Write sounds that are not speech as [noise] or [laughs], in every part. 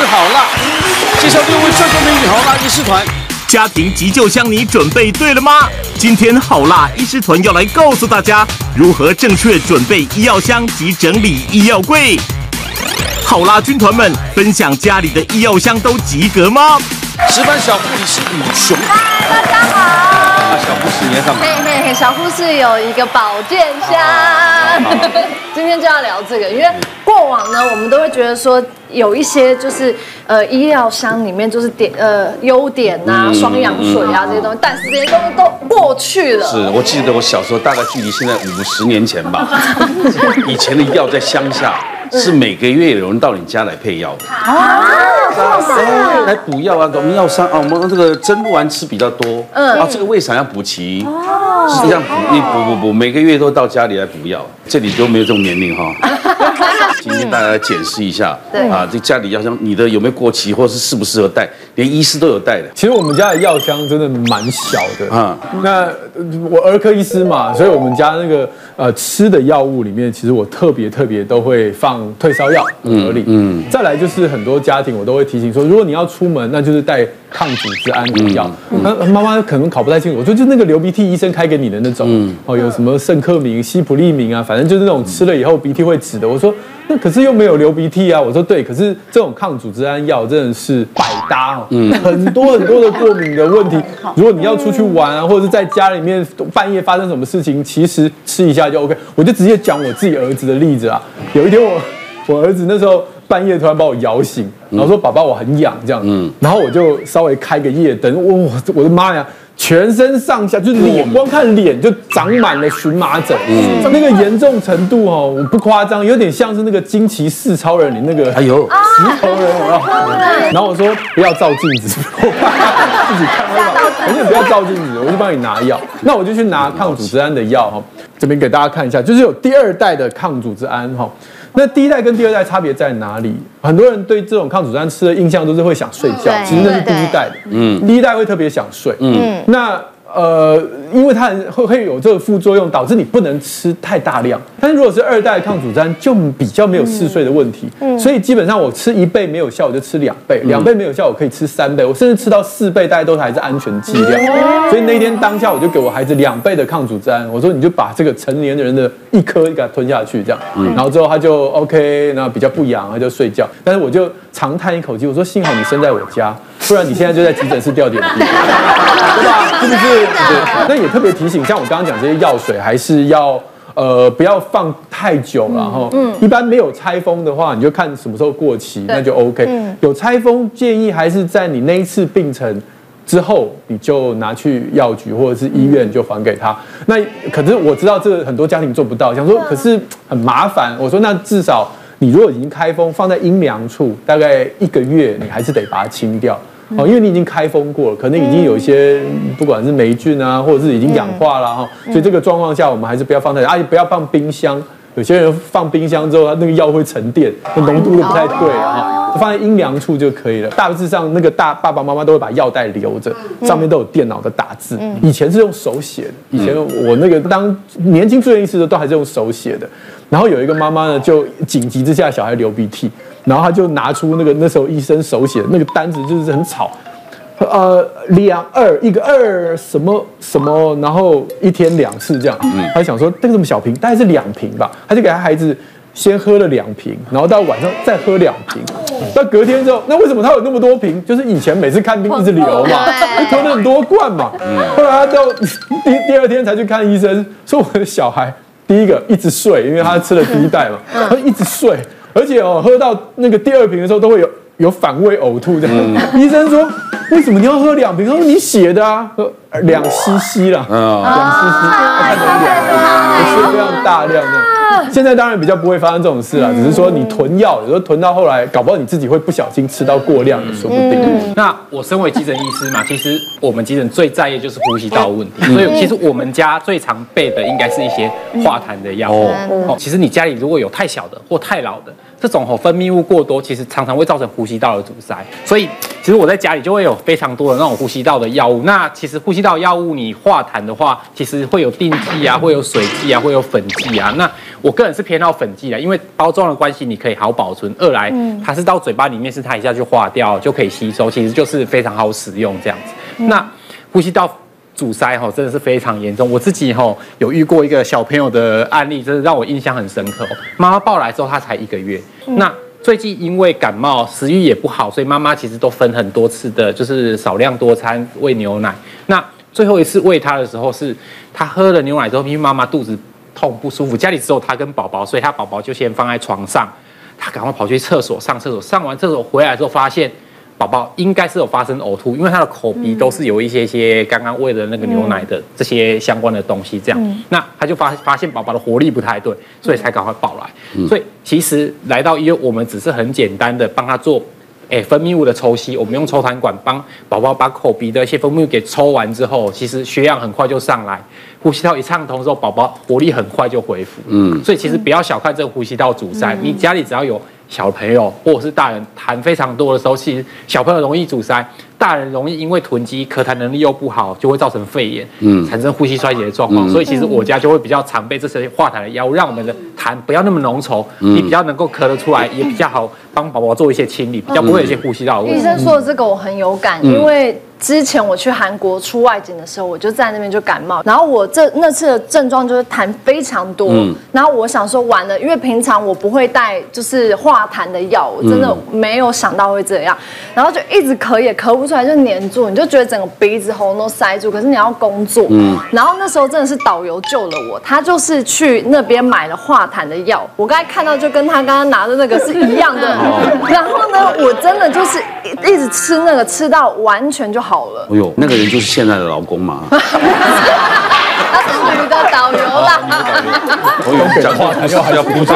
师好辣，介绍六位帅哥美女好辣医师团。家庭急救箱，你准备对了吗？今天好辣医师团要来告诉大家如何正确准备医药箱及整理医药柜。好辣军团们分享家里的医药箱都及格吗？值班小护理是宇雄。大家好。小护士你在干嘛？嘿嘿嘿，小护士有一个保健箱。[laughs] 今天就要聊这个，因为过往呢，我们都会觉得说有一些就是呃医药箱里面就是点呃优点啊、双氧水啊这些东西，但是这些东西都过去了。是我记得我小时候大概距离现在五十年前吧，[laughs] 以前的药在乡下是每个月有人到你家来配药的。啊，来补药啊，我们药商啊，我们这个针不完吃比较多，嗯，啊，这个胃散要补齐，哦。是这样补，你补补补，每个月都到家里来补药，这里都没有这种年龄哈。[laughs] 今天大家来检视一下，对啊，这家里药箱你的有没有过期，或者是适不适合带，连医师都有带的。其实我们家的药箱真的蛮小的啊。那我儿科医师嘛，所以我们家那个呃吃的药物里面，其实我特别特别都会放退烧药，合理。嗯。再来就是很多家庭我都会提醒说，如果你要出门，那就是带抗组织胺的药。那妈妈可能考不太清楚，我说就那个流鼻涕医生开给你的那种，哦，有什么圣克明、西普利明啊，反正就是那种吃了以后鼻涕会止的。我说。那可是又没有流鼻涕啊！我说对，可是这种抗组织胺药真的是百搭哦，嗯，很多很多的过敏的问题。如果你要出去玩啊，或者是在家里面半夜发生什么事情，其实吃一下就 OK。我就直接讲我自己儿子的例子啊。有一天我我儿子那时候半夜突然把我摇醒，然后说：“爸爸，我很痒。”这样，嗯，然后我就稍微开个夜灯，我我的妈呀！全身上下就是脸，光看脸就长满了荨麻疹，嗯，那个严重程度哦，我不夸张，有点像是那个惊奇四超人里那个，哎呦，石头人，我 [laughs] 然后我说不要照镜子，[laughs] 自己。看到，而且不要照镜子，我就帮你拿药，[laughs] 那我就去拿抗组织胺的药哈，这边给大家看一下，就是有第二代的抗组织胺哈。那第一代跟第二代差别在哪里？很多人对这种抗组织胺吃的印象都是会想睡觉，其实那是第一代的。嗯，第一代会特别想睡。嗯，那。呃，因为它会会有这个副作用，导致你不能吃太大量。但是如果是二代抗组织胺，就比较没有嗜睡的问题。嗯，所以基本上我吃一倍没有效，我就吃两倍；两倍没有效，我可以吃三倍。我甚至吃到四倍，大家都还是安全剂量。所以那天当下，我就给我孩子两倍的抗组织胺，我说你就把这个成年人的一颗给他吞下去，这样。嗯，然后之后他就 OK，然后比较不痒，他就睡觉。但是我就长叹一口气，我说幸好你生在我家。不然你现在就在急诊室吊点滴，[laughs] 对吧？是不是？对。那也特别提醒，像我刚刚讲这些药水，还是要呃不要放太久，了哈嗯，一般没有拆封的话，你就看什么时候过期，那就 OK。有拆封，建议还是在你那一次病程之后，你就拿去药局或者是医院就还给他。那可是我知道这个很多家庭做不到，想说可是很麻烦。我说那至少你如果已经开封，放在阴凉处，大概一个月，你还是得把它清掉。哦，因为你已经开封过了，可能已经有一些不管是霉菌啊，或者是已经氧化了哈，所以这个状况下我们还是不要放太久，而且不要放冰箱。有些人放冰箱之后，它那个药会沉淀，那浓度都不太对啊，放在阴凉处就可以了。大致上，那个大爸爸妈妈都会把药袋留着，上面都有电脑的打字。以前是用手写的，以前我那个当年轻住院医师的都还是用手写的。然后有一个妈妈呢，就紧急之下小孩流鼻涕。然后他就拿出那个那时候医生手写的那个单子，就是很吵，呃，两二一个二什么什么，然后一天两次这样。嗯，他想说那个这么小瓶，大概是两瓶吧，他就给他孩子先喝了两瓶，然后到晚上再喝两瓶。到隔天之后，那为什么他有那么多瓶？就是以前每次看病一直流嘛，就喝了很多罐嘛。嗯，后来他到 [laughs] 第第二天才去看医生，说我的小孩第一个一直睡，因为他吃了第一袋嘛，他一直睡。而且哦，喝到那个第二瓶的时候，都会有有反胃呕吐这样。嗯、医生说，为什么你要喝两瓶？他说你写的啊，喝 [laughs] 两 cc 啦，两 cc，看成两，吃非常大量的。现在当然比较不会发生这种事了，只是说你囤药，有时候囤到后来，搞不好你自己会不小心吃到过量也说不定。那我身为急诊医师嘛，其实我们急诊最在意就是呼吸道问题，所以其实我们家最常备的应该是一些化痰的药。哦，其实你家里如果有太小的或太老的。这种吼分泌物过多，其实常常会造成呼吸道的阻塞，所以其实我在家里就会有非常多的那种呼吸道的药物。那其实呼吸道药物你化痰的话，其实会有定剂啊，会有水剂啊，会有粉剂啊。那我个人是偏好粉剂的，因为包装的关系，你可以好保存。二来，它是到嘴巴里面，是它一下就化掉，就可以吸收，其实就是非常好使用这样子。那呼吸道。阻塞哈，真的是非常严重。我自己哈有遇过一个小朋友的案例，真的让我印象很深刻。妈妈抱来之后，他才一个月。那最近因为感冒，食欲也不好，所以妈妈其实都分很多次的，就是少量多餐喂牛奶。那最后一次喂他的时候，是他喝了牛奶之后，因为妈妈肚子痛不舒服，家里只有他跟宝宝，所以他宝宝就先放在床上，他赶快跑去厕所上厕所，上完厕所回来之后发现。宝宝应该是有发生呕吐，因为他的口鼻都是有一些些刚刚喂的那个牛奶的这些相关的东西，这样，那他就发发现宝宝的活力不太对，所以才赶快抱来。所以其实来到医院，我们只是很简单的帮他做，哎，分泌物的抽吸，我们用抽痰管帮宝宝把口鼻的一些分泌物给抽完之后，其实血氧很快就上来，呼吸道一畅通之后，宝宝活力很快就恢复。嗯，所以其实不要小看这个呼吸道阻塞，你家里只要有。小朋友或者是大人痰非常多的时候，其实小朋友容易阻塞，大人容易因为囤积，咳痰能力又不好，就会造成肺炎，嗯，产生呼吸衰竭的状况。嗯、所以其实我家就会比较常备这些化痰的药物，让我们的痰不要那么浓稠，嗯、你比较能够咳得出来，也比较好帮宝宝做一些清理，比较不会有一些呼吸道的问题。医生说的这个我很有感，因为。之前我去韩国出外景的时候，我就在那边就感冒，然后我这那次的症状就是痰非常多，嗯、然后我想说完了，因为平常我不会带就是化痰的药，我真的没有想到会这样，然后就一直咳也咳不出来，就黏住，你就觉得整个鼻子喉咙都塞住，可是你要工作，嗯、然后那时候真的是导游救了我，他就是去那边买了化痰的药，我刚才看到就跟他刚刚拿的那个是一样的，[laughs] 然后呢，我真的就是一直吃那个吃到完全就好。好了，哎呦，那个人就是现在的老公嘛。[laughs] [laughs] 他是女的导游啦。我有 [laughs] 讲话，还要要哭着。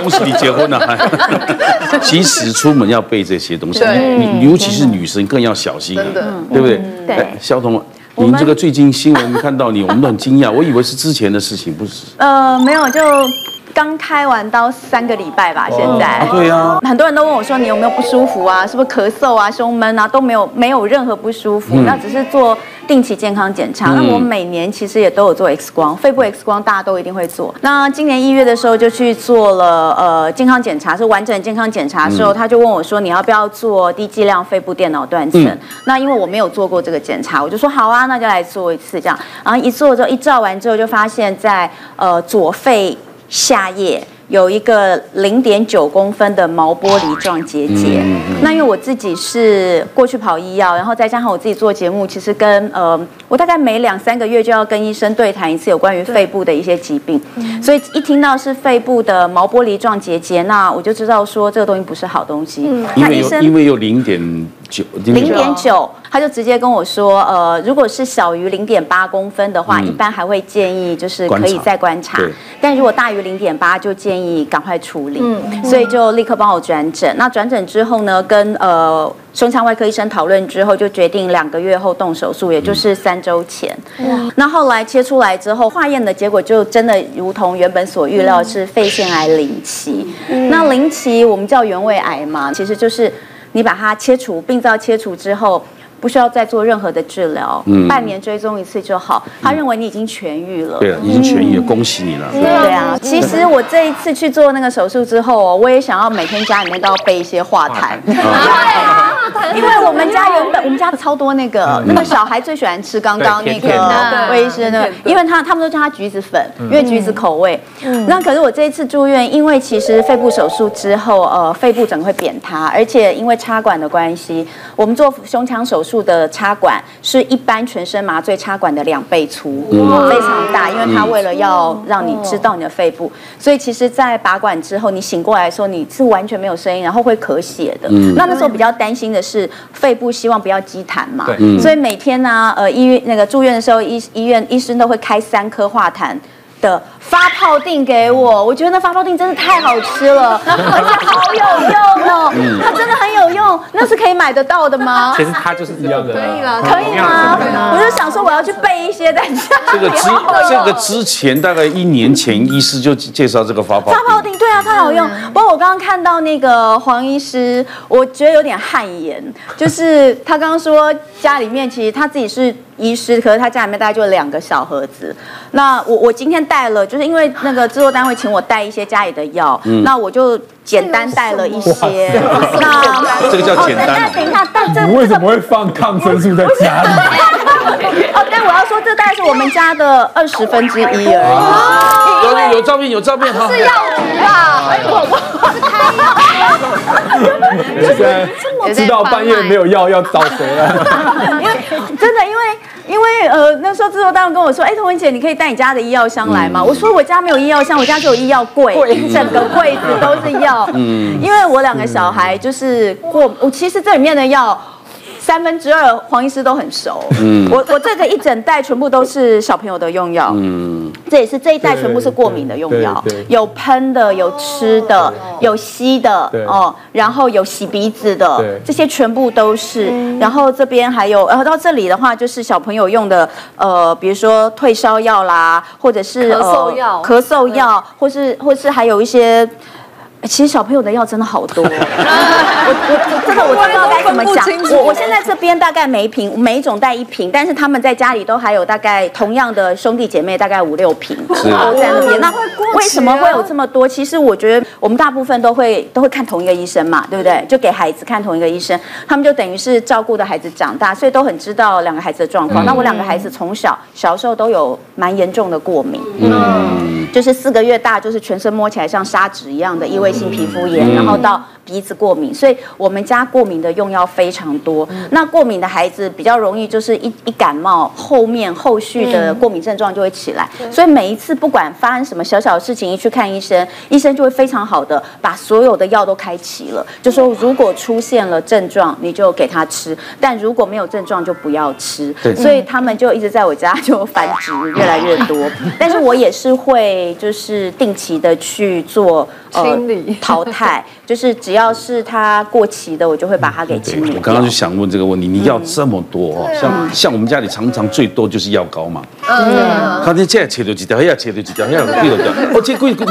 恭喜你结婚了。其实出门要备这些东西，你尤其是女生更要小心，对不对？对。肖彤，您这个最近新闻看到你，我们都很惊讶，我以为是之前的事情，不是？呃，没有，就。刚开完刀三个礼拜吧，现在。对呀。很多人都问我说：“你有没有不舒服啊？是不是咳嗽啊、胸闷啊？都没有，没有任何不舒服。那只是做定期健康检查。那我每年其实也都有做 X 光，肺部 X 光大家都一定会做。那今年一月的时候就去做了呃健康检查，是完整健康检查的时候，他就问我说：你要不要做低剂量肺部电脑断层？那因为我没有做过这个检查，我就说好啊，那就来做一次这样。然后一做之后，一照完之后就发现在呃左肺。下叶有一个零点九公分的毛玻璃状结节。嗯嗯、那因为我自己是过去跑医药，然后再加上我自己做节目，其实跟呃，我大概每两三个月就要跟医生对谈一次有关于肺部的一些疾病，所以一听到是肺部的毛玻璃状结节，那我就知道说这个东西不是好东西。嗯、那医生因为有零点九，零点九。他就直接跟我说，呃，如果是小于零点八公分的话，嗯、一般还会建议就是可以再观察，但如果大于零点八，就建议赶快处理。嗯、所以就立刻帮我转诊。那转诊之后呢，跟呃胸腔外科医生讨论之后，就决定两个月后动手术，也就是三周前。哇、那后来切出来之后，化验的结果就真的如同原本所预料，是肺腺癌零期。嗯、那零期我们叫原位癌嘛，其实就是你把它切除，病灶切除之后。不需要再做任何的治疗，嗯、半年追踪一次就好。他认为你已经痊愈了，对，已经痊愈了，嗯、恭喜你了。对啊，其实我这一次去做那个手术之后，我也想要每天家里面都要备一些化痰。[laughs] 因为我们家原本我们家超多那个那个小孩最喜欢吃刚刚那个威医生的，因为他他们都叫他橘子粉，因为橘子口味。那可是我这一次住院，因为其实肺部手术之后，呃，肺部整个会扁塌，而且因为插管的关系，我们做胸腔手术的插管是一般全身麻醉插管的两倍粗，非常大，因为他为了要让你知道你的肺部，所以其实，在拔管之后，你醒过来的时候，你是完全没有声音，然后会咳血的。那那时候比较担心的是。是肺部希望不要积痰嘛，对。所以每天呢，呃，医院那个住院的时候，医医院医生都会开三颗化痰的发泡定给我，我觉得那发泡定真的太好吃了，[laughs] 而且好有用哦，它真的很有用，那是可以买得到的吗？其实它就是这样的，可以了，可以吗？我就想说我要去备一些在家。这个之这个之前大概一年前，医师就介绍这个发泡发泡定，对啊，太好用。不过我刚刚看到那个黄医师，我觉得有点汗颜，就是他刚刚说家里面其实他自己是医师，可是他家里面大概就两个小盒子。那我我今天带了，就是因为那个制作单位请我带一些家里的药，嗯、那我就简单带了一些。那这个叫简单。那等一下，但这你为什么会放抗生素在家里？哦，但我要说，这大概是我们家的二十分之一而已。有有有照片，有照片哈。是药局吧？哎，我我 [laughs] 是开。知道半夜没有药要找谁了？[laughs] 因为真的，因为因为呃，那时候制作单位跟我说，哎，童文姐，你可以带你家的医药箱来吗？我说我家没有医药箱，我家只有医药柜，整个柜子都是药。[laughs] 嗯，因为我两个小孩就是过，我其实这里面的药。三分之二黄医师都很熟，嗯，我我这个一整袋全部都是小朋友的用药，嗯，这也是这一袋全部是过敏的用药，有喷的，有吃的，有吸的，哦，然后有洗鼻子的，这些全部都是，然后这边还有，然后到这里的话就是小朋友用的，呃，比如说退烧药啦，或者是咳嗽药，咳嗽药，或是或是还有一些。其实小朋友的药真的好多，[laughs] 我我我这个我不知道该怎么讲。我我现在这边大概每一瓶每一种带一瓶，但是他们在家里都还有大概同样的兄弟姐妹大概五六瓶 [laughs] 都在那边。那为什么会有这么多？其实我觉得我们大部分都会都会看同一个医生嘛，对不对？就给孩子看同一个医生，他们就等于是照顾的孩子长大，所以都很知道两个孩子的状况。那我两个孩子从小小时候都有蛮严重的过敏，嗯，就是四个月大就是全身摸起来像砂纸一样的异位性皮肤炎，然后到鼻子过敏，所以我们家过敏的用药非常多。那过敏的孩子比较容易，就是一一感冒，后面后续的过敏症状就会起来。所以每一次不管发生什么小小的事情，一去看医生，医生就会非常好的把所有的药都开齐了，就说如果出现了症状，你就给他吃；但如果没有症状，就不要吃。所以他们就一直在我家就繁殖越来越多。[laughs] 但是我也是会就是定期的去做清理。淘汰就是只要是它过期的，我就会把它给清理。我刚刚就想问这个问题，你要这么多哦，像像我们家里常常最多就是药膏嘛。嗯。他那这样切掉几条，要切掉几条，要几条条。哦，[laughs] 这贵贵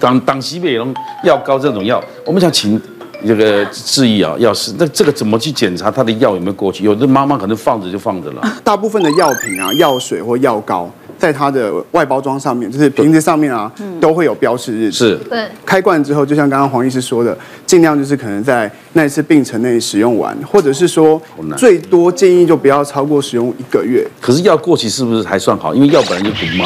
当当西北龙药膏这种药，我们想请这个质疑啊，药师，那这个怎么去检查它的药有没有过期？有的妈妈可能放着就放着了。大部分的药品啊，药水或药膏。在它的外包装上面，就是瓶子上面啊，都会有标示日期。是，对。开罐之后，就像刚刚黄医师说的，尽量就是可能在那一次病程内使用完，或者是说最多建议就不要超过使用一个月。可是药过期是不是还算好？因为药本来就毒嘛。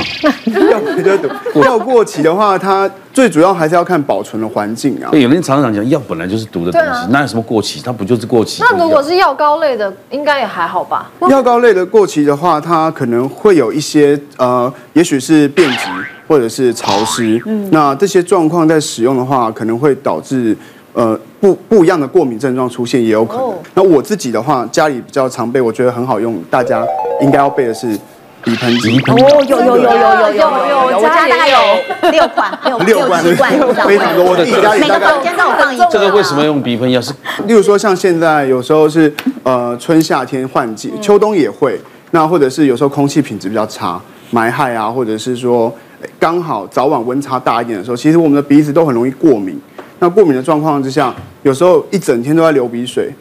药本来就毒。药过期的话，它。最主要还是要看保存的环境啊。对，有人常常讲药本来就是毒的东西，哪有什么过期？它不就是过期？那如果是药膏类的，应该也还好吧？药膏类的过期的话，它可能会有一些呃，也许是变质或者是潮湿。嗯，那这些状况在使用的话，可能会导致呃不不一样的过敏症状出现，也有可能。那我自己的话，家里比较常备，我觉得很好用，大家应该要备的是。鼻盆剂，哦，有有有有有有有，我家大概有六罐，六罐，六罐，非常多的，每个房间都有放一个。这个为什么用鼻盆要是，例如说像现在有时候是呃春夏天换季，秋冬也会，那或者是有时候空气品质比较差，霾害啊，或者是说刚好早晚温差大一点的时候，其实我们的鼻子都很容易过敏。那过敏的状况之下，有时候一整天都在流鼻水，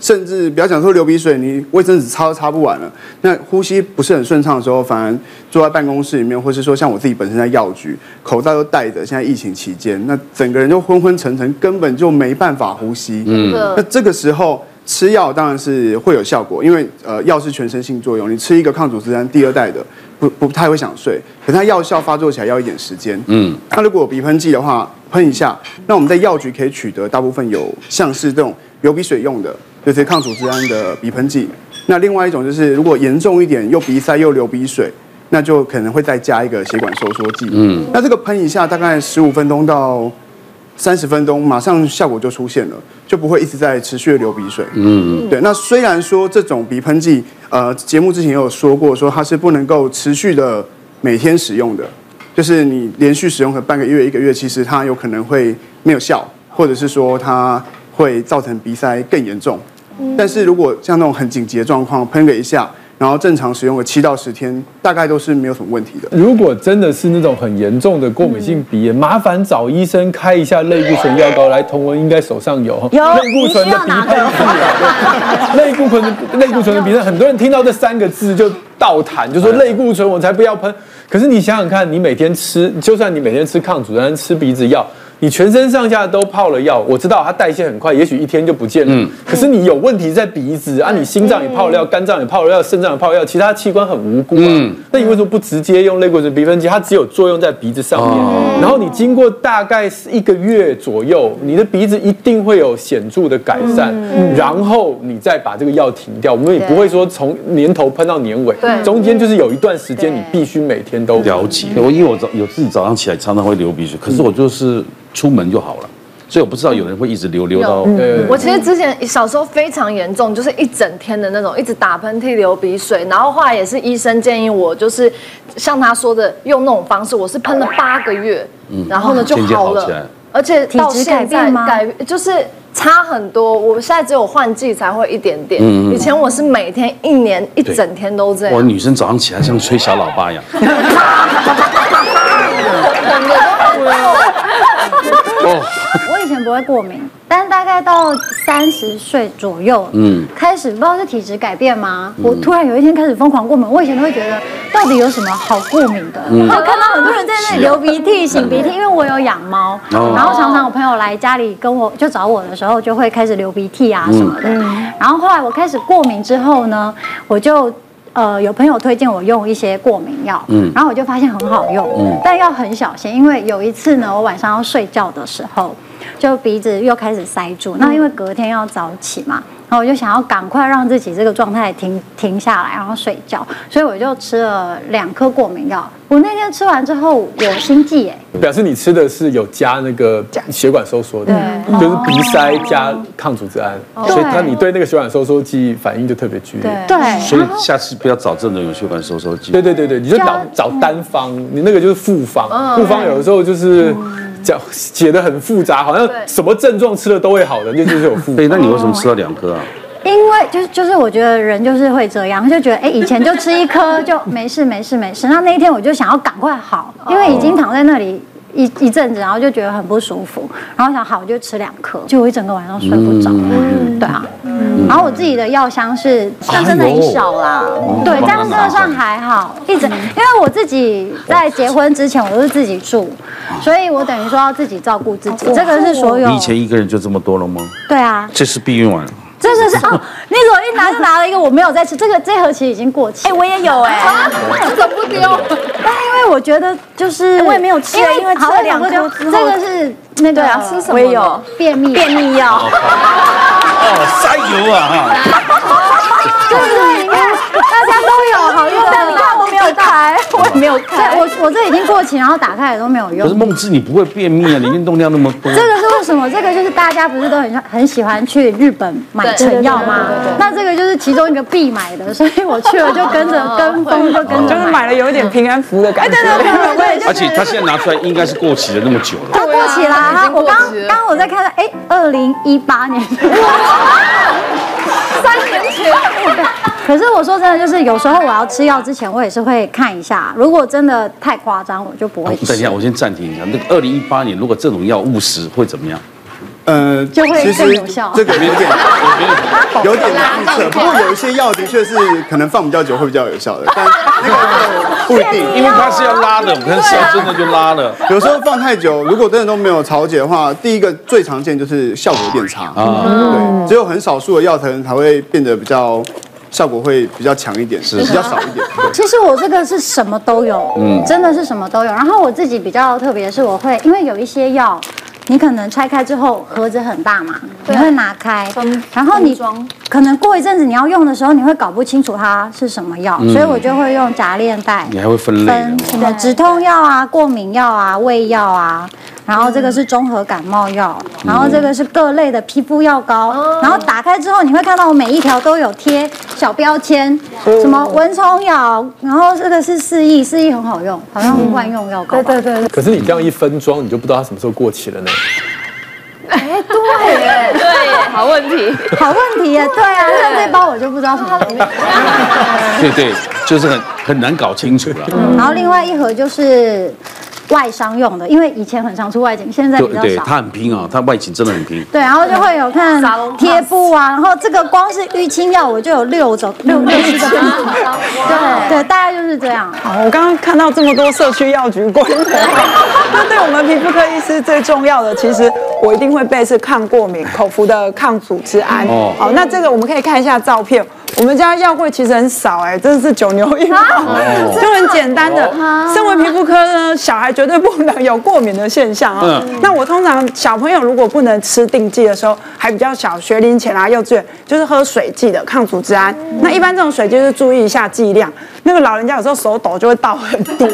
甚至不要讲说流鼻水，你卫生纸擦都擦不完了。那呼吸不是很顺畅的时候，反而坐在办公室里面，或是说像我自己本身在药局，口罩都戴着。现在疫情期间，那整个人就昏昏沉沉，根本就没办法呼吸。嗯，那这个时候吃药当然是会有效果，因为呃药是全身性作用，你吃一个抗组织胺第二代的，不不太会想睡，可它药效发作起来要一点时间。嗯，那如果有鼻喷剂的话，喷一下，那我们在药局可以取得大部分有像是这种流鼻水用的。就是抗组织胺的鼻喷剂，那另外一种就是如果严重一点又鼻塞又流鼻水，那就可能会再加一个血管收缩剂。嗯，那这个喷一下大概十五分钟到三十分钟，马上效果就出现了，就不会一直在持续的流鼻水。嗯，对。那虽然说这种鼻喷剂，呃，节目之前也有说过，说它是不能够持续的每天使用的，就是你连续使用可半个月、一个月，其实它有可能会没有效，或者是说它。会造成鼻塞更严重，但是如果像那种很紧急的状况，喷个一下，然后正常使用个七到十天，大概都是没有什么问题的。如果真的是那种很严重的过敏性鼻炎，麻烦找医生开一下类固醇药膏来。同文应该手上有有类固醇的鼻喷剂，类固醇的类固醇的鼻喷，很多人听到这三个字就倒弹，就说类固醇我才不要喷。可是你想想看，你每天吃，就算你每天吃抗组胺、吃鼻子药。你全身上下都泡了药，我知道它代谢很快，也许一天就不见了。嗯，可是你有问题在鼻子啊，你心脏也泡了药，肝脏也泡了药，肾脏也泡了药，其他器官很无辜啊。嗯，那你为什么不直接用类固醇鼻喷剂？它只有作用在鼻子上面，然后你经过大概是一个月左右，你的鼻子一定会有显著的改善，然后你再把这个药停掉。我们也不会说从年头喷到年尾，对，中间就是有一段时间你必须每天都了解。我因为我早有自己早上起来常常会流鼻血，可是我就是。出门就好了，所以我不知道有人会一直流流到。我其实之前小时候非常严重，就是一整天的那种，一直打喷嚏、流鼻水，然后后来也是医生建议我，就是像他说的用那种方式，我是喷了八个月，然后呢就好了，而且到现在改就是差很多。我现在只有换季才会一点点，以前我是每天一年一整天都这样。我女生早上起来像吹小喇叭一样。[laughs] [laughs] [laughs] 我以前不会过敏，但大概到三十岁左右，嗯，开始不知道是体质改变吗？我突然有一天开始疯狂过敏。我以前都会觉得，到底有什么好过敏的？我看到很多人在那里流鼻涕、擤鼻涕，因为我有养猫，然后常常我朋友来家里跟我就找我的时候，就会开始流鼻涕啊什么的。然后后来我开始过敏之后呢，我就。呃，有朋友推荐我用一些过敏药，嗯，然后我就发现很好用，嗯，但要很小心，因为有一次呢，我晚上要睡觉的时候，就鼻子又开始塞住，那因为隔天要早起嘛。然后我就想要赶快让自己这个状态停停下来，然后睡觉，所以我就吃了两颗过敏药。我那天吃完之后，有心悸哎，表示你吃的是有加那个血管收缩的，就是鼻塞加抗组织胺，所以那你对那个血管收缩剂反应就特别剧烈。对，所以下次不要找这种有血管收缩剂。对对对对，你就找找单方，你那个就是复方，复方有的时候就是。讲写的很复杂，好像什么症状吃了都会好的，那就是有复。对，[laughs] 那你为什么吃了两颗啊？因为就是就是我觉得人就是会这样，就觉得哎，以前就吃一颗就没事没事没事，那那一天我就想要赶快好，因为已经躺在那里。一一阵子，然后就觉得很不舒服，然后想好我就吃两颗，就我一整个晚上睡不着。嗯，对啊，然后我自己的药箱是但真的很少啦，对，这样真的算还好。一直，因为我自己在结婚之前我都是自己住，所以我等于说要自己照顾自己。这个是所有。你以前一个人就这么多了吗？对啊。这是避孕丸。这是是哦，你怎么一拿就拿了一个我没有在吃，这个这盒其实已经过期。哎，我也有哎，怎么不丢？但因为我觉得就是我也没有吃，因为吃了两颗之后，这个是那个啊，吃什么？我也有便秘便秘药。哦，塞油啊哈！对 [laughs] 对，你看大家都有好用，但你看我没有开，我也没有开，[laughs] 我我这已经过期，然后打开也都没有用。可是梦之，你不会便秘啊？你运动量那么多。这个是为什么？这个就是大家不是都很很喜欢去日本买成药吗？那这个就是其中一个必买的，所以我去了就跟着 [laughs] 跟风，就跟着就是买了有一点平安符的感觉。对对对，而且他现在拿出来应该是过期了那么久了。它过期啦，我刚刚我在看，哎，二零一八年。[laughs] 三年前，可是我说真的，就是有时候我要吃药之前，我也是会看一下。如果真的太夸张，我就不会吃。等一下，我先暂停一下。那个二零一八年，如果这种药误食会怎么样？呃，就会更有效。这个有点，[laughs] 有点难测。不过有一些药的确是可能放比较久会比较有效的，但那个不一定，因为它是要拉的，我们手真的就拉了。有时候放太久，如果真的都没有潮解的话，第一个最常见就是效果变差啊。对，只有很少数的药才才会变得比较效果会比较强一点，是比较少一点。其实我这个是什么都有，嗯，真的是什么都有。然后我自己比较特别的是，我会因为有一些药。你可能拆开之后盒子很大嘛，你会拿开，然后你可能过一阵子你要用的时候，你会搞不清楚它是什么药，所以我就会用夹链袋。你还会分类？分什么止痛药啊、过敏药啊、胃药啊。然后这个是综合感冒药，然后这个是各类的皮肤药膏，然后打开之后你会看到我每一条都有贴小标签，什么蚊虫咬，然后这个是四亿，四亿很好用，好像万用药膏。对对对。可是你这样一分装，你就不知道它什么时候过期了呢？哎，对耶，对耶，好问题，好问题耶，对啊，像这包我就不知道什么里面。对对，就是很很难搞清楚了。然后另外一盒就是。外商用的，因为以前很常出外景，现在比较少。对，他很拼啊，他外景真的很拼。对，然后就会有看贴布啊，然后这个光是淤青药，我就有六种六六 [laughs] 七个。对对，大概就是这样。好，我刚刚看到这么多社区药局柜，[laughs] 那对我们皮肤科医师最重要的，其实我一定会备是抗过敏口服的抗组织胺。哦，好，那这个我们可以看一下照片。我们家药柜其实很少哎，真的是九牛一毛，[laughs] 就很简单的。身为皮肤科呢，小孩绝对不能有过敏的现象啊。那我通常小朋友如果不能吃定剂的时候，还比较小，学龄前啊、幼稚园，就是喝水剂的抗组织胺。那一般这种水就是注意一下剂量。那个老人家有时候手抖就会倒很多，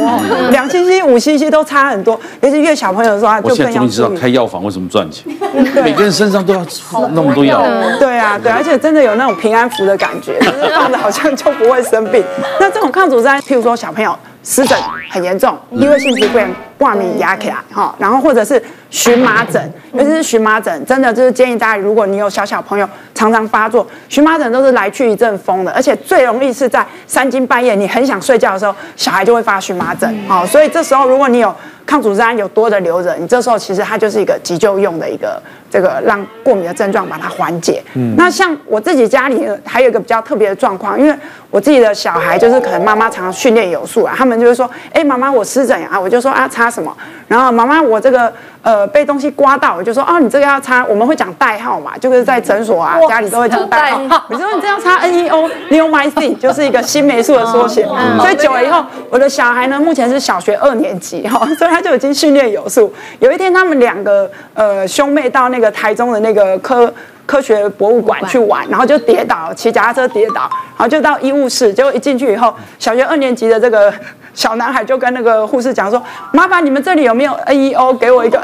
两 cc、五 cc 都差很多。尤其越小朋友的时候，他就更。我现在终于知道开药房为什么赚钱，[laughs] 每个人身上都要那么多药。对啊，对，而且真的有那种平安符的感觉。[laughs] 就是放着好像就不会生病。那这种抗组织胺，譬如说小朋友湿疹很严重，异位性皮肤炎、过敏压起来哈，然后或者是荨麻疹，尤其是荨麻疹，真的就是建议大家，如果你有小小朋友常常发作，荨麻疹都是来去一阵风的，而且最容易是在三更半夜，你很想睡觉的时候，小孩就会发荨麻疹。好，所以这时候如果你有抗组织胺有多的留着，你这时候其实它就是一个急救用的一个。这个让过敏的症状把它缓解。嗯，那像我自己家里还有一个比较特别的状况，因为我自己的小孩就是可能妈妈常常训练有素啊，他们就会说，哎，妈妈我湿疹啊，我就说啊擦什么，然后妈妈我这个呃被东西刮到，我就说哦你这个要擦，我们会讲代号嘛，就是在诊所啊家里都会讲代号，你说你这样擦 N E O Neomycin 就是一个新霉素的缩写，所以久了以后，我的小孩呢目前是小学二年级哈，所以他就已经训练有素。有一天他们两个呃兄妹到那个台中的那个科。科学博物馆去玩，然后就跌倒，骑脚踏车跌倒，然后就到医务室，结果一进去以后，小学二年级的这个小男孩就跟那个护士讲说：“麻烦你们这里有没有 NEO？给我一个 NEO。”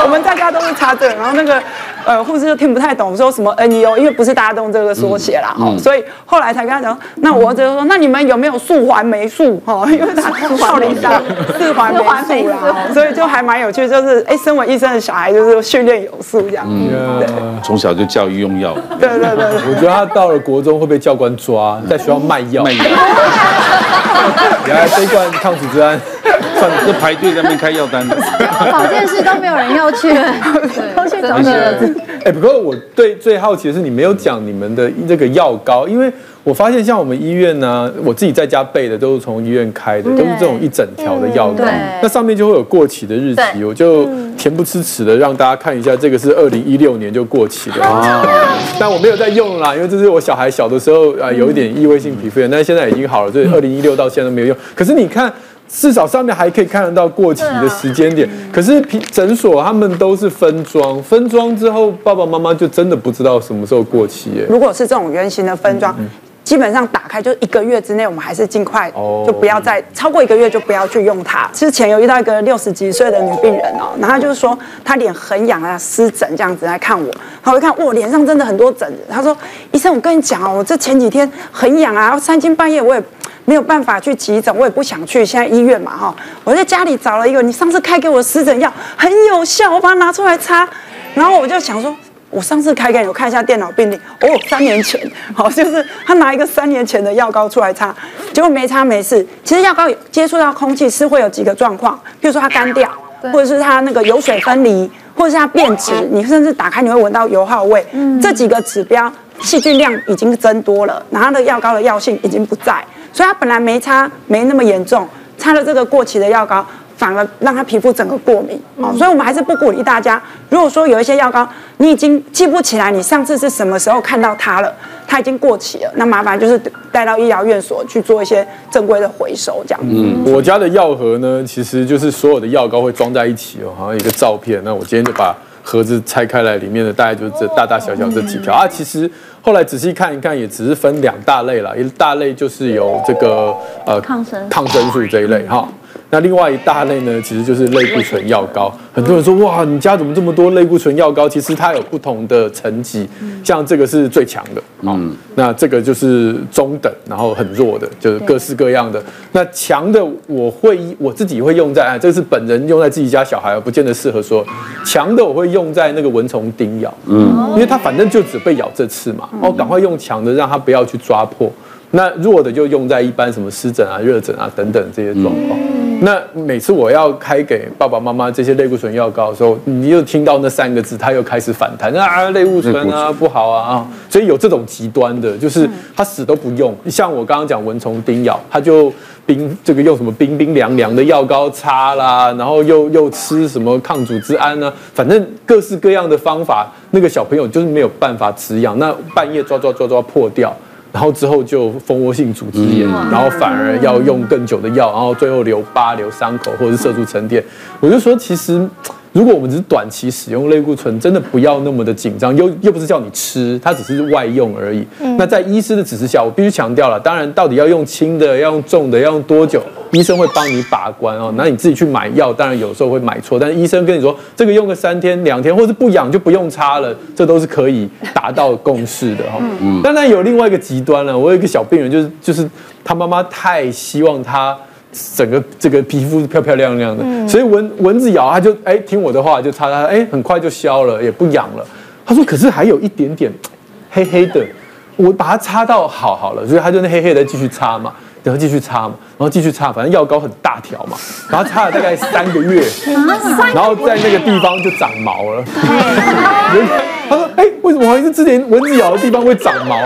[laughs] 我们大家都是插这，然后那个。呃，护士就听不太懂说什么 NEO，因为不是大家都用这个缩写啦，哈、嗯，所以后来才跟他讲，那我儿子就说，那你们有没有素环霉素？哈，因为他少林上四环霉素啦，所以就还蛮有趣，就是哎，身为医生的小孩就是训练有素这样，嗯，从小就教育用药，对对对，我觉得他到了国中会被教官抓，[laughs] 在学校卖药，卖药，[laughs] 原来这一罐抗组织胺。算了，就排队在那边开药单。保健室都没有人要去，[laughs] 都去找你了。哎，不过我对最好奇的是，你没有讲你们的这个药膏，因为我发现像我们医院呢，我自己在家备的都是从医院开的，都是这种一整条的药膏，那上面就会有过期的日期，我就恬不知耻的让大家看一下，这个是二零一六年就过期的。啊。但我没有在用啦，因为这是我小孩小的时候啊，有一点异位性皮肤炎，但是现在已经好了，所以二零一六到现在都没有用。可是你看。至少上面还可以看得到过期的时间点，可是皮诊所他们都是分装，分装之后爸爸妈妈就真的不知道什么时候过期耶。如果是这种圆形的分装，基本上打开就一个月之内，我们还是尽快就不要再超过一个月就不要去用它。之前有遇到一个六十几岁的女病人哦，然后就是说她脸很痒啊，湿疹这样子来看我，她会看我脸上真的很多疹子。她说医生，我跟你讲哦，我这前几天很痒啊，三更半夜我也。没有办法去急诊，我也不想去。现在医院嘛，哈，我在家里找了一个，你上次开给我的湿疹药很有效，我把它拿出来擦。然后我就想说，我上次开给你，我看一下电脑病历，哦，三年前，[laughs] 好，就是他拿一个三年前的药膏出来擦，结果没擦没事。其实药膏接触到空气是会有几个状况，比如说它干掉，或者是它那个油水分离，或者是它变质，你甚至打开你会闻到油耗味，这几个指标细菌量已经增多了，然后它的药膏的药性已经不在。所以它本来没擦，没那么严重，擦了这个过期的药膏，反而让他皮肤整个过敏哦。所以我们还是不鼓励大家，如果说有一些药膏你已经记不起来，你上次是什么时候看到它了，它已经过期了，那麻烦就是带到医疗院所去做一些正规的回收，这样。嗯，我家的药盒呢，其实就是所有的药膏会装在一起哦，好像一个照片。那我今天就把盒子拆开来，里面的大概就是这大大小小这几条啊，其实。后来仔细看一看，也只是分两大类了。一大类就是有这个呃抗生抗生素这一类哈。那另外一大类呢，其实就是类固醇药膏。很多人说哇，你家怎么这么多类固醇药膏？其实它有不同的层级，像这个是最强的，嗯，那这个就是中等，然后很弱的，就是各式各样的。那强的我会我自己会用在，这是本人用在自己家小孩，不见得适合说强的我会用在那个蚊虫叮咬，嗯，因为它反正就只被咬这次嘛，哦，赶快用强的让它不要去抓破。那弱的就用在一般什么湿疹啊、热疹啊等等这些状况。那每次我要开给爸爸妈妈这些类固醇药膏的时候，你又听到那三个字，他又开始反弹啊，类固醇啊不好啊啊！所以有这种极端的，就是他死都不用。像我刚刚讲蚊虫叮咬，他就冰这个用什么冰冰凉凉的药膏擦啦，然后又又吃什么抗组织胺呢？反正各式各样的方法，那个小朋友就是没有办法止痒，那半夜抓抓抓抓破掉。然后之后就蜂窝性组织炎，然后反而要用更久的药，然后最后留疤、留伤口，或者是色素沉淀。我就说，其实。如果我们只是短期使用类固醇，真的不要那么的紧张，又又不是叫你吃，它只是外用而已。嗯、那在医师的指示下，我必须强调了，当然到底要用轻的，要用重的，要用多久，医生会帮你把关哦。那你自己去买药，当然有时候会买错，但是医生跟你说这个用个三天两天，或是不痒就不用擦了，这都是可以达到共识的哈。嗯。当然有另外一个极端了，我有一个小病人，就是就是他妈妈太希望他。整个这个皮肤是漂漂亮亮的，嗯、所以蚊蚊子咬他就哎听我的话就擦擦，哎很快就消了，也不痒了。他说可是还有一点点黑黑的，我把它擦到好好了，所以他就那黑黑的继续擦嘛，然后继续擦嘛，然后继续擦，反正药膏很大条嘛，然后擦了大概三个月，然后在那个地方就长毛了。他说哎为什么好像是之前蚊子咬的地方会长毛？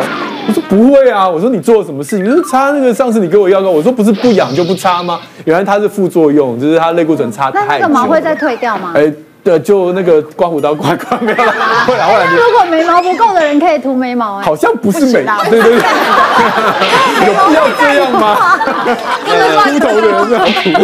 我说不会啊，我说你做了什么事情？你是擦那个上次你给我药膏，我说不是不痒就不擦吗？原来它是副作用，就是它类固醇擦太久。那那个毛会再退掉吗？哎，对，就那个刮胡刀刮刮 [laughs] 没有了。后来后来，如果眉毛不够的人可以涂眉毛哎。好像不是眉毛，对对对，[laughs] 有必要这样吗？[laughs] 秃头的人是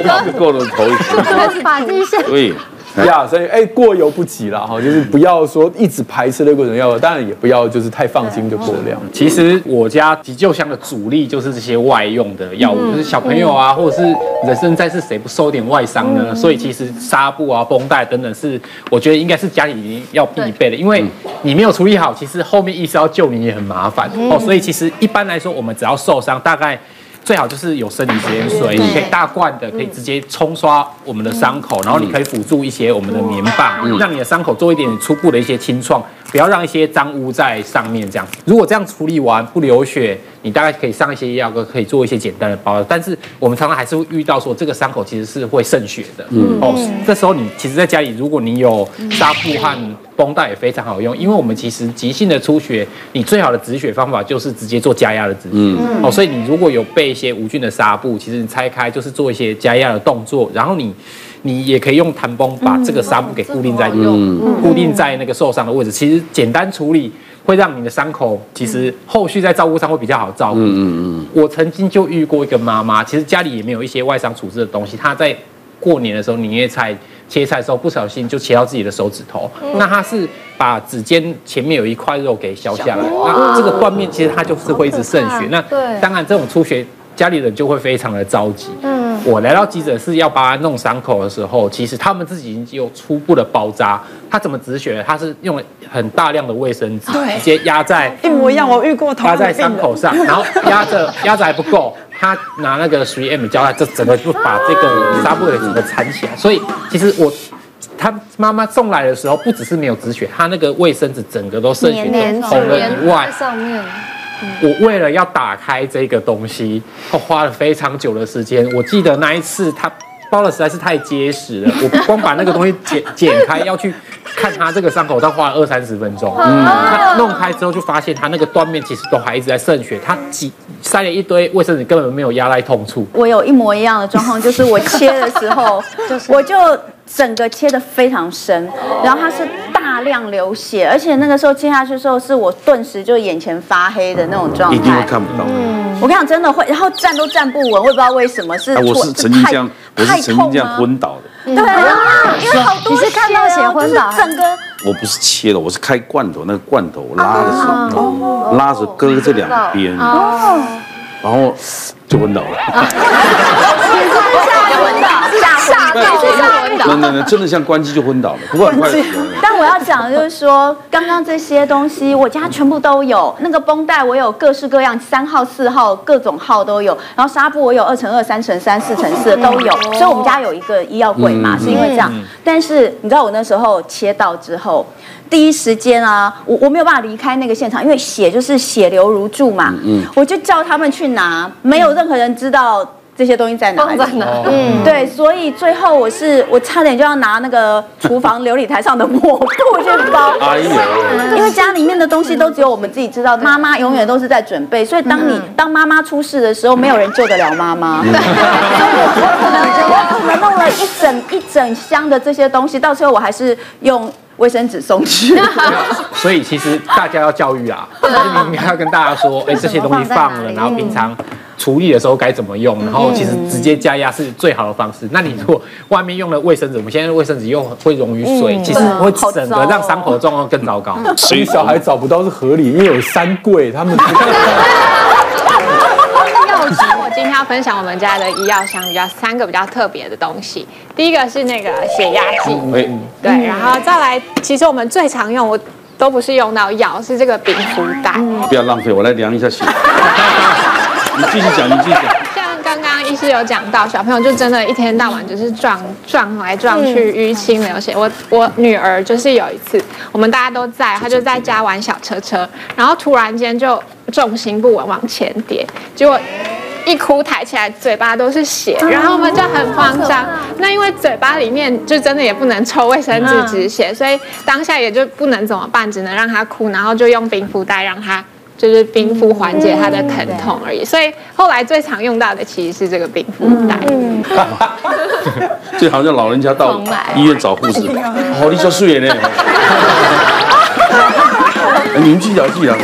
要涂不够的头一次，发际线。对。[laughs] 呀，所以哎，过犹不及了哈，就是不要说一直排斥类固醇药，当然也不要就是太放心就过量。其实我家急救箱的主力就是这些外用的药物，就是小朋友啊，或者是人生在世谁不受点外伤呢？所以其实纱布啊、绷带等等是，我觉得应该是家里已经要必备的，因为你没有处理好，其实后面医生要救你也很麻烦哦。所以其实一般来说，我们只要受伤，大概。最好就是有生理食盐水，你可以大罐的，可以直接冲刷我们的伤口，然后你可以辅助一些我们的棉棒，让你的伤口做一点初步的一些清创，不要让一些脏污在上面。这样，如果这样处理完不流血，你大概可以上一些药膏，可以做一些简单的包。但是我们常常还是会遇到说，这个伤口其实是会渗血的。嗯，哦，这时候你其实在家里，如果你有纱布和绷带也非常好用，因为我们其实急性的出血，你最好的止血方法就是直接做加压的止血。嗯，哦，所以你如果有备一些无菌的纱布，其实你拆开就是做一些加压的动作，然后你你也可以用弹绷把这个纱布给固定在嗯，固定在那个受伤的位置。其实简单处理会让你的伤口其实后续在照顾上会比较好照顾。嗯嗯嗯。我曾经就遇过一个妈妈，其实家里也没有一些外伤处置的东西，她在过年的时候年夜菜。切菜的时候不小心就切到自己的手指头，嗯、那她是把指尖前面有一块肉给削下来，那这个断面其实它就是会一直渗血。那当然这种出血，家里人就会非常的着急。嗯，我来到急诊室要帮他弄伤口的时候，其实他们自己已经有初步的包扎。他怎么止血？他是用了很大量的卫生纸，直接压在一模一样，我遇过，压在伤口上，然后压着压着还不够。他拿那个 3M 胶带，这整个就把这个纱布给整个缠起来。所以其实我他妈妈送来的时候，不只是没有止血，他那个卫生纸整个都渗血都红了以外，上面。我为了要打开这个东西，我花了非常久的时间。我记得那一次他。包的实在是太结实了，我光把那个东西剪剪开，要去看他这个伤口，他花了二三十分钟。嗯，他弄开之后就发现他那个断面其实都还一直在渗血，他挤塞了一堆卫生纸，根本没有压在痛处。我有一模一样的状况，就是我切的时候，[laughs] 就是我就整个切的非常深，然后它是大量流血，而且那个时候切下去的时候，是我顿时就眼前发黑的那种状态，一定会看不到。嗯，我跟你讲，真的会，然后站都站不稳，我也不知道为什么是。我是曾经这样。我是曾经这样昏倒的，对啊，因为好多血，你是看到血昏倒，整个我不是切的，我是开罐头，那个罐头拉的是拉着割这两边，然后就昏倒了。对，是吓昏倒。那那那真的像关机就昏倒了，不过很快。但我要讲的就是说，刚刚这些东西我家全部都有，那个绷带我有各式各样，三号、四号各种号都有，然后纱布我有二乘二、三乘三、四乘四都有，所以我们家有一个医药柜嘛，是因为这样。但是你知道我那时候切到之后，第一时间啊，我我没有办法离开那个现场，因为血就是血流如注嘛，嗯，我就叫他们去拿，没有任何人知道。这些东西在哪里？在哪？嗯，对，所以最后我是我差点就要拿那个厨房琉璃台上的抹布去包，因为家里面的东西都只有我们自己知道，妈妈永远都是在准备，所以当你当妈妈出事的时候，没有人救得了妈妈。对，我可能我可能弄了一整一整箱的这些东西，到最后我还是用卫生纸送去。所以其实大家要教育啊，你你要跟大家说，哎，这些东西放了，然后平常。处理的时候该怎么用？然后其实直接加压是最好的方式。那你如果外面用了卫生纸，我们现在卫生纸又会溶于水，其实会整个让伤口的状况更糟糕。所以小孩找不到是合理，因为有三柜，他们。那我今天要分享我们家的。医药箱比较三个比较特别的。东西。第一个是那个血压计，对，然后再来，其实我们最常用，我都不是用到药，是这个冰敷袋。不要浪费，我来量一下血。你继续讲，你继续讲。像刚刚医师有讲到，小朋友就真的一天到晚就是撞撞来撞去，淤青流血。我我女儿就是有一次，我们大家都在，她就在家玩小车车，然后突然间就重心不稳往前跌，结果一哭抬起来，嘴巴都是血，然后我们就很慌张。那因为嘴巴里面就真的也不能抽卫生纸止血，所以当下也就不能怎么办，只能让她哭，然后就用冰敷袋让她。就是冰敷缓解它的疼痛而已，所以后来最常用到的其实是这个冰敷袋。嗯，[laughs] 就好像老人家到医院找护士，好，你叫素颜呢？[laughs] 你们记得记得。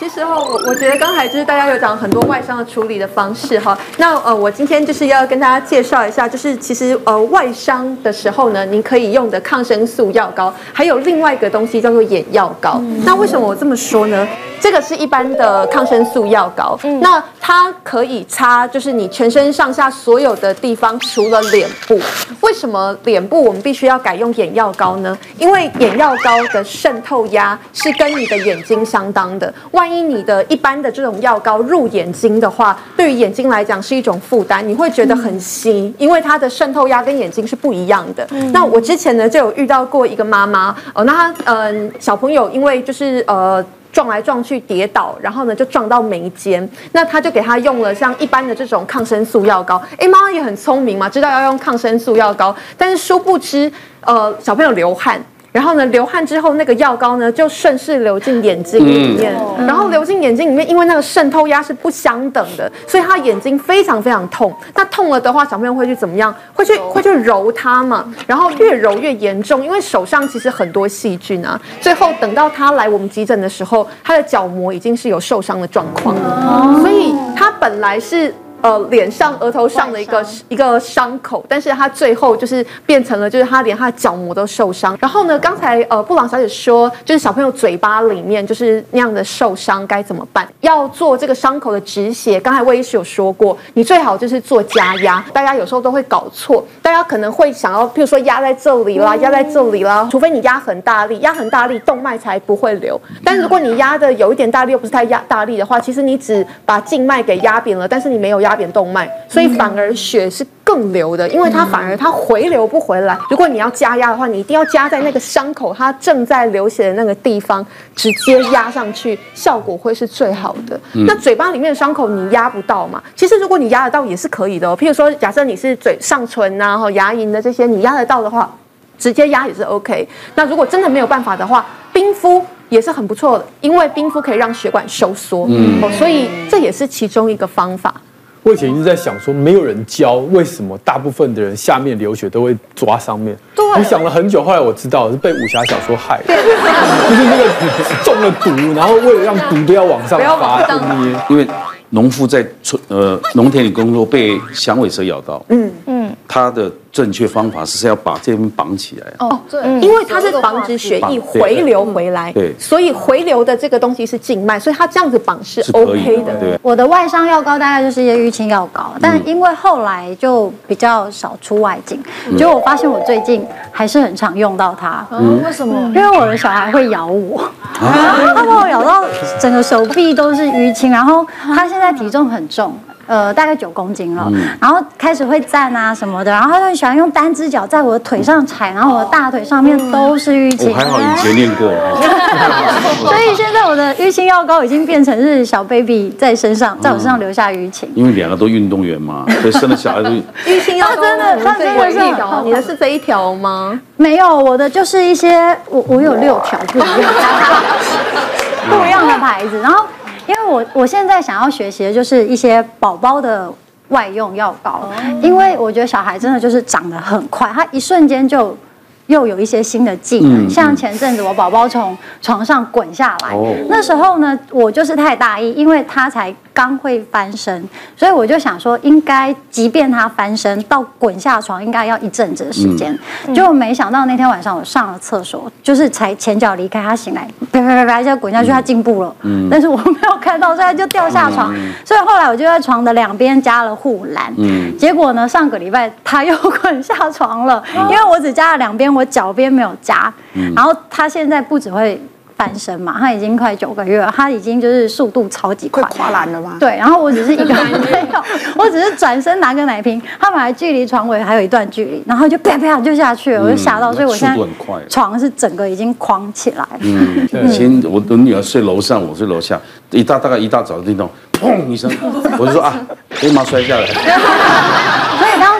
其实哈，我我觉得刚才就是大家有讲很多外伤的处理的方式哈。那呃，我今天就是要跟大家介绍一下，就是其实呃外伤的时候呢，您可以用的抗生素药膏，还有另外一个东西叫做眼药膏。那为什么我这么说呢？这个是一般的抗生素药膏，那它可以擦，就是你全身上下所有的地方，除了脸部。为什么脸部我们必须要改用眼药膏呢？因为眼药膏的渗透压是跟你的眼睛相当的。万一你的一般的这种药膏入眼睛的话，对于眼睛来讲是一种负担，你会觉得很稀，因为它的渗透压跟眼睛是不一样的。那我之前呢就有遇到过一个妈妈哦，那她嗯、呃、小朋友因为就是呃。撞来撞去跌倒，然后呢就撞到眉间，那他就给他用了像一般的这种抗生素药膏。哎，妈妈也很聪明嘛，知道要用抗生素药膏，但是殊不知，呃，小朋友流汗。然后呢，流汗之后，那个药膏呢就顺势流进眼睛里面，嗯、然后流进眼睛里面，因为那个渗透压是不相等的，所以他眼睛非常非常痛。那痛了的话，小朋友会去怎么样？会去会去揉它嘛？然后越揉越严重，因为手上其实很多细菌啊。最后等到他来我们急诊的时候，他的角膜已经是有受伤的状况了，所以他本来是。呃，脸上、额头上的一个一个伤口，但是他最后就是变成了，就是他连他的角膜都受伤。然后呢，刚才呃布朗小姐说，就是小朋友嘴巴里面就是那样的受伤该怎么办？要做这个伤口的止血。刚才魏医师有说过，你最好就是做加压。大家有时候都会搞错，大家可能会想要，譬如说压在这里啦，压在这里啦，除非你压很大力，压很大力，动脉才不会流。但如果你压的有一点大力，又不是太压大力的话，其实你只把静脉给压扁了，但是你没有压。压扁动脉，所以反而血是更流的，因为它反而它回流不回来。如果你要加压的话，你一定要加在那个伤口它正在流血的那个地方，直接压上去，效果会是最好的。那嘴巴里面的伤口你压不到嘛？其实如果你压得到也是可以的哦。譬如说，假设你是嘴上唇呐、啊、牙龈的这些，你压得到的话，直接压也是 OK。那如果真的没有办法的话，冰敷也是很不错的，因为冰敷可以让血管收缩，嗯，所以这也是其中一个方法。我以前一直在想说，没有人教，为什么大部分的人下面流血都会抓上面？对，我想了很久，后来我知道是被武侠小说害的，就是那个中了毒，然后为了让毒都要往上发，因为农夫在村呃农田里工作被响尾蛇咬到，嗯嗯，嗯，它的正确方法是要把这边绑起来。哦，对，因为它是防止血液回流回来，对，所以回流的这个东西是静脉，所以它这样子绑是 OK 的。对，我的外伤药膏大概就是一些淤青药膏，但因为后来就比较少出外景，结果我发现我最近还是很常用到它。嗯，为什么？因为我的小孩会咬我，[laughs] 他把我咬到整个手臂都是淤青，然后他现在体重很重。呃，大概九公斤了，嗯、然后开始会站啊什么的，然后他就很喜欢用单只脚在我的腿上踩，然后我的大腿上面都是淤青。我还好以前练过，[laughs] 所以现在我的淤青药膏已经变成是小 baby 在身上，在我身上留下淤青。因为两个都运动员嘛，[laughs] 所以生了小孩都淤青药膏真的，他真的是你的是这一条吗？没有，我的就是一些我我有六条不一样 [laughs] 不一样的牌子，然后。因为我我现在想要学习的就是一些宝宝的外用药膏，因为我觉得小孩真的就是长得很快，他一瞬间就。又有一些新的技能，像前阵子我宝宝从床上滚下来，那时候呢，我就是太大意，因为他才刚会翻身，所以我就想说，应该即便他翻身到滚下床，应该要一阵子的时间，结果没想到那天晚上我上了厕所，就是才前脚离开，他醒来，啪啪啪啪一下滚下去，他进步了，但是我没有看到，所以他就掉下床，所以后来我就在床的两边加了护栏，结果呢，上个礼拜他又 [laughs] 滚下床了，因为我只加了两边。我脚边没有夹，然后他现在不只会翻身嘛，他已经快九个月了，他已经就是速度超级快，跨栏了吗？对，然后我只是一个 [laughs] 没有，我只是转身拿个奶瓶，他本来距离床尾还有一段距离，然后就啪啪就下去了，我就吓到，所以我现在床是整个已经框起来。嗯，以前我的女儿睡楼上，我睡楼下，一大大概一大早的叮咚，砰一声，我就说啊，立马摔下来。[laughs] 所以刚刚朱医师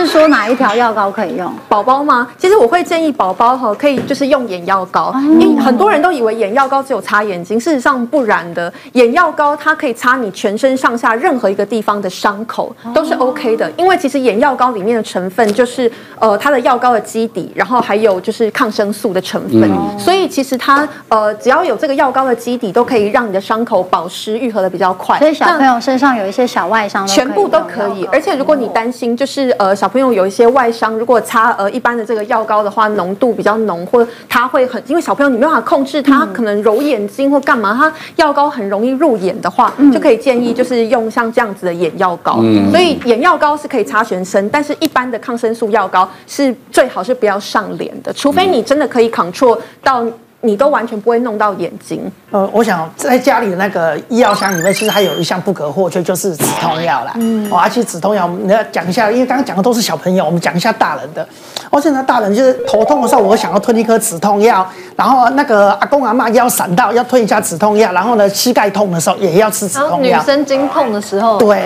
是说哪一条药膏可以用？宝宝吗？其实我会建议宝宝哈，可以就是用眼药膏，因为很多人都以为眼药膏只有擦眼睛，事实上不然的。眼药膏它可以擦你全身上下任何一个地方的伤口都是 OK 的，因为其实眼药膏里面的成分就是呃它的药膏的基底，然后还有就是抗生素的成分，所以其实它呃只要有这个药膏的基底，都可以让你的伤口保湿愈合的比较快。所以小朋友身上有一些小外伤，全部都可以。而且如果你担心就是呃。小朋友有一些外伤，如果擦呃一般的这个药膏的话，浓度比较浓，或者他会很，因为小朋友你没办法控制他，可能揉眼睛或干嘛，他药膏很容易入眼的话，就可以建议就是用像这样子的眼药膏。所以眼药膏是可以擦全身，但是一般的抗生素药膏是最好是不要上脸的，除非你真的可以 control 到。你都完全不会弄到眼睛。呃，我想在家里的那个医药箱里面，其实还有一项不可或缺，就是止痛药啦。嗯，而且止痛药，你要讲一下，因为刚刚讲的都是小朋友，我们讲一下大人的。而且呢，大人就是头痛的时候，我想要吞一颗止痛药，然后那个阿公阿妈腰闪到要吞一下止痛药，然后呢，膝盖痛的时候也要吃止痛药。女生经痛的时候，对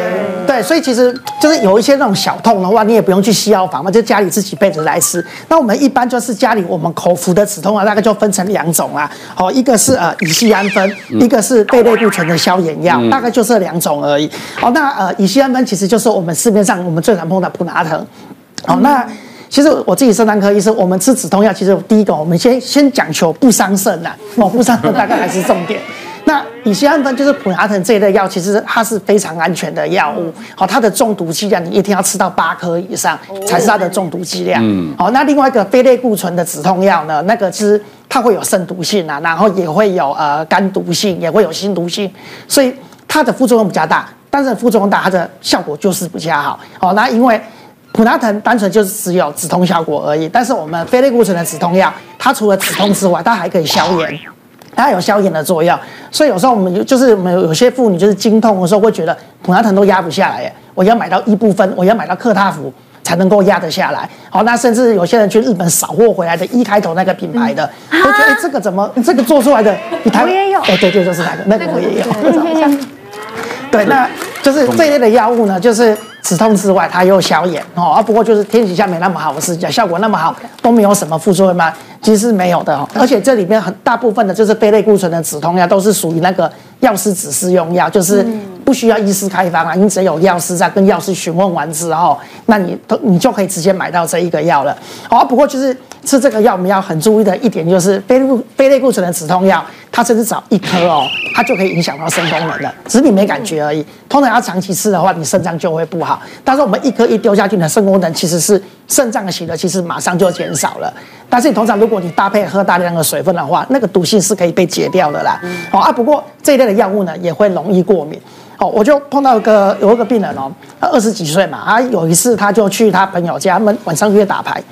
对，所以其实就是有一些那种小痛的话，你也不用去西药房嘛，就家里自己备着来吃。那我们一般就是家里我们口服的止痛药，大概就分成两种啊。哦，一个是呃乙酰氨酚，一个是贝类固醇的消炎药，大概就这两种而已。哦，那呃乙酰氨酚其实就是我们市面上我们最常碰到普拿疼。哦，那。其实我自己肾脏科医生，我们吃止痛药，其实第一个，我们先先讲求不伤肾呐，哦，不伤肾大概还是重点。那乙酰胺酚就是普拿疼这一类药，其实它是非常安全的药物。好，它的中毒剂量你一天要吃到八颗以上，才是它的中毒剂量。嗯。好，那另外一个非类固醇的止痛药呢，那个是它会有肾毒性啊，然后也会有呃肝毒性，也会有心毒性，所以它的副作用比较大。但是副作用大，它的效果就是比较好。好，那因为。普拿疼单纯就是只有止痛效果而已，但是我们非类固醇的止痛药，它除了止痛之外，它还可以消炎，它有消炎的作用。所以有时候我们就是我们有些妇女就是经痛的时候会觉得普拉疼都压不下来，我要买到一部分，我要买到克他福才能够压得下来。好，那甚至有些人去日本扫货回来的一开头那个品牌的，嗯、都觉得这个怎么这个做出来的比台湾我也有，哎对对就是那个那个我也有，[laughs] 对，那就是这一类的药物呢，就是。止痛之外，它又消炎哦，啊，不过就是天底下没那么好的事情，效果那么好，都没有什么副作用吗？其实没有的哦。而且这里面很大部分的就是非类固醇的止痛药，都是属于那个药师指示用药，就是不需要医师开方啊，你只有药师在跟药师询问完之后，那你都你就可以直接买到这一个药了。好，不过就是吃这个药，我们要很注意的一点就是非类固非类固醇的止痛药，它只是找一颗哦，它就可以影响到肾功能的，只是你没感觉而已。通常要长期吃的话，你肾脏就会不好。但是我们一颗一丢下去，你的肾功能其实是肾脏的血流其实马上就减少了。但是你通常如果你搭配喝大量的水分的话，那个毒性是可以被解掉的啦。好啊，不过这一类的药物呢，也会容易过敏。哦，我就碰到一个有一个病人哦，他二十几岁嘛，他有一次他就去他朋友家，他们晚上约打牌，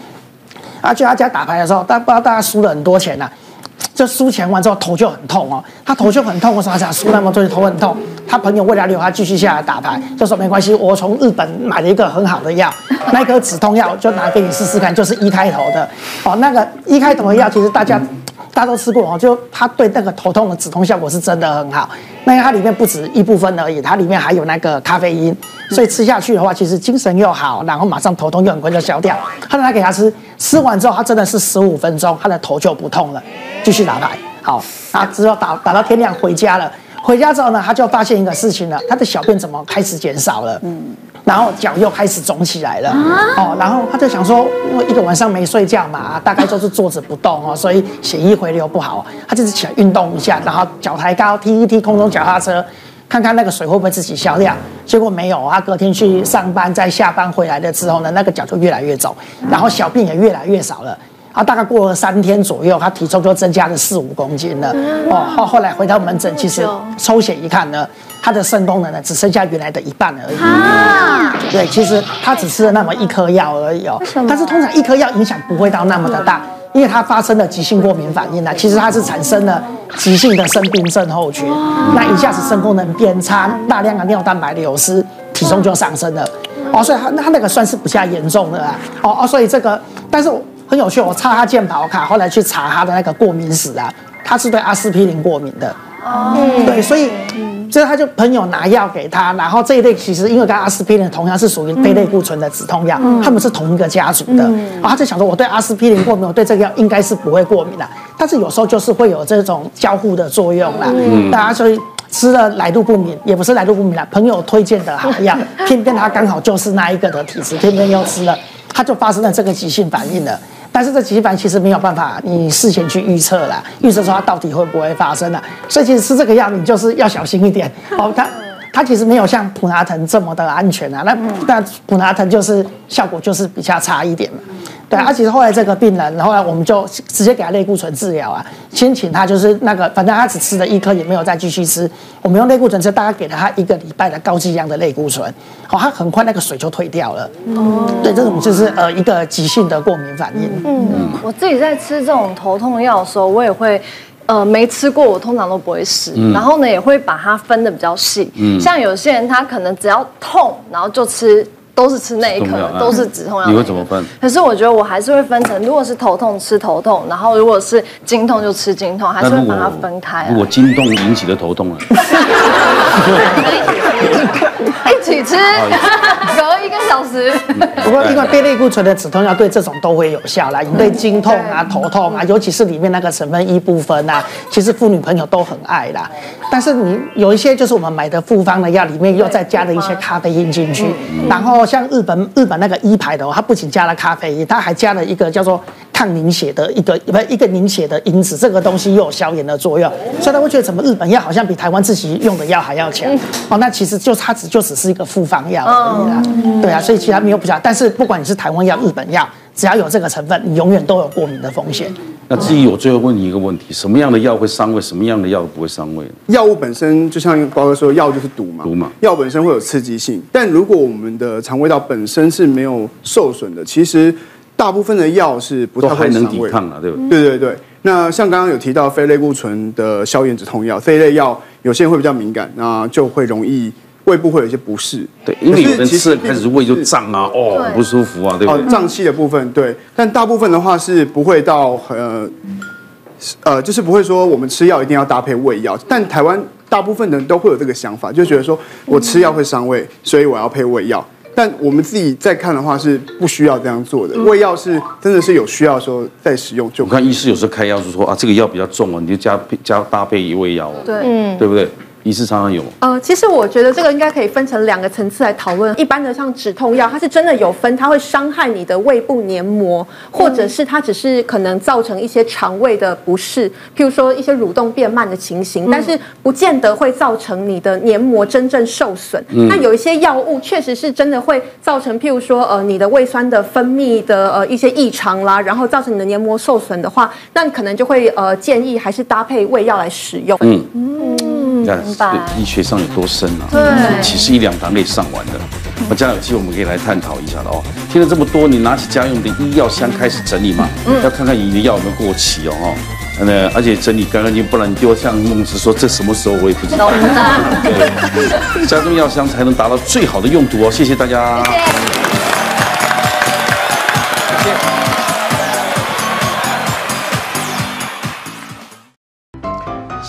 啊，去他家打牌的时候，大不知道大家输了很多钱呐、啊，就输钱完之后头就很痛哦，他头就很痛，我说他想输那么多钱头很痛，他朋友为了留他继续下来打牌，就说没关系，我从日本买了一个很好的药，那颗止痛药就拿给你试试看，就是一开头的，哦，那个一开头的药其实大家。大家都吃过哦，就它对那个头痛的止痛效果是真的很好。那因为它里面不止一部分而已，它里面还有那个咖啡因，所以吃下去的话，其实精神又好，然后马上头痛又很快就消掉。他拿给他吃，吃完之后，他真的是十五分钟，他的头就不痛了，继续打牌。好，他之后打打到天亮回家了。回家之后呢，他就发现一个事情了，他的小便怎么开始减少了？嗯。然后脚又开始肿起来了，哦，然后他就想说，因为一个晚上没睡觉嘛，大概就是坐着不动哦，所以血液回流不好，他就是起来运动一下，然后脚抬高，踢一踢空中脚踏车，看看那个水会不会自己消掉。结果没有，他隔天去上班，在下班回来的时候呢，那个脚就越来越肿，然后小便也越来越少了。啊，大概过了三天左右，他体重就增加了四五公斤了。哦，后后来回到门诊，其实抽血一看呢，他的肾功能呢只剩下原来的一半而已。啊，对，其实他只吃了那么一颗药而已哦。但是通常一颗药影响不会到那么的大，因为它发生了急性过敏反应呢。其实它是产生了急性的肾病症候群，那一下子肾功能变差，大量的尿蛋白流失，体重就上升了。哦，所以他他那个算是比较严重的啊。哦哦，所以这个，但是。很有趣，我查他健保卡，后来去查他的那个过敏史啊，他是对阿司匹林过敏的。哦，对，所以，所以他就朋友拿药给他，然后这一类其实因为跟阿司匹林同样是属于非类固醇的止痛药，他们是同一个家族的。然后他就想说，我对阿司匹林过敏，我对这个药应该是不会过敏的，但是有时候就是会有这种交互的作用啦。大家所以吃了来路不明，也不是来路不明啦，朋友推荐的好药，[laughs] 偏偏他刚好就是那一个的体质，偏偏又吃了，他就发生了这个急性反应了。但是这棋盘其实没有办法，你事前去预测啦，预测说它到底会不会发生啊，所以其实是这个样你就是要小心一点。哦，它它其实没有像普拿疼这么的安全啊，那那普拿疼就是效果就是比较差一点嘛。对，啊，其实后来这个病人，后来我们就直接给他类固醇治疗啊。先请他就是那个，反正他只吃了一颗，也没有再继续吃。我们用类固醇，就大概给了他一个礼拜的高剂量的类固醇，好，他很快那个水就退掉了。哦，对，这种就是呃一个急性的过敏反应。嗯，我自己在吃这种头痛药的时候，我也会呃没吃过，我通常都不会试。嗯，然后呢，也会把它分的比较细。嗯，像有些人他可能只要痛，然后就吃。都是吃那一颗，都是止痛药。你会怎么分？可是我觉得我还是会分成，如果是头痛吃头痛，然后如果是经痛就吃经痛，还是会把它分开。如果经痛引起的头痛了，一 [laughs] [laughs] [laughs] 起吃，隔一个小时。不过，因为非类固醇的止痛药对这种都会有效啦。你对经痛啊、头痛啊，尤其是里面那个成分一部分啊，其实妇女朋友都很爱啦。但是你有一些就是我们买的复方的药里面又再加了一些咖啡因进去，然后。像日本日本那个一牌的哦，它不仅加了咖啡因，它还加了一个叫做抗凝血的一个不一个凝血的因子，这个东西又有消炎的作用，所以他会觉得怎么日本药好像比台湾自己用的药还要强哦。那其实就它只就只是一个复方药而已啦，对啊，所以其他没有比较。但是不管你是台湾药、日本药，只要有这个成分，你永远都有过敏的风险。那至于我最后问你一个问题：什么样的药会伤胃？什么样的药不会伤胃？药物本身就像包哥说，药就是毒嘛，毒嘛。药本身会有刺激性，但如果我们的肠胃道本身是没有受损的，其实大部分的药是不太会伤胃的。都还能抵抗啊，对不对？对对对。那像刚刚有提到非类固醇的消炎止痛药，这一类药有些人会比较敏感，那就会容易。胃部会有一些不适，对，因为有人吃了开始胃就胀啊，哦，不舒服啊，对不对？胀气的部分，对，但大部分的话是不会到呃，呃，就是不会说我们吃药一定要搭配胃药，但台湾大部分人都会有这个想法，就觉得说我吃药会伤胃，所以我要配胃药。但我们自己在看的话是不需要这样做的，胃药是真的是有需要的时候再使用就。我看医师有时候开药是说啊，这个药比较重哦，你就加加搭配一味药哦，对，嗯，对不对？医师常常有。呃，其实我觉得这个应该可以分成两个层次来讨论。一般的像止痛药，它是真的有分，它会伤害你的胃部黏膜，或者是它只是可能造成一些肠胃的不适，譬如说一些蠕动变慢的情形，但是不见得会造成你的黏膜真正受损。那有一些药物确实是真的会造成，譬如说呃你的胃酸的分泌的呃一些异常啦，然后造成你的黏膜受损的话，那可能就会呃建议还是搭配胃药来使用。嗯嗯，你看医学上有多深啊？对，其实一两堂可以上完的。那将来有机会我们可以来探讨一下的哦。听了这么多，你拿起家用的医药箱开始整理嘛？嗯，要看看你的药有没有过期哦。那而且整理干干净，不然你就像孟子说，这什么时候我也不知道。[laughs] 对，家中药箱才能达到最好的用途哦。谢谢大家。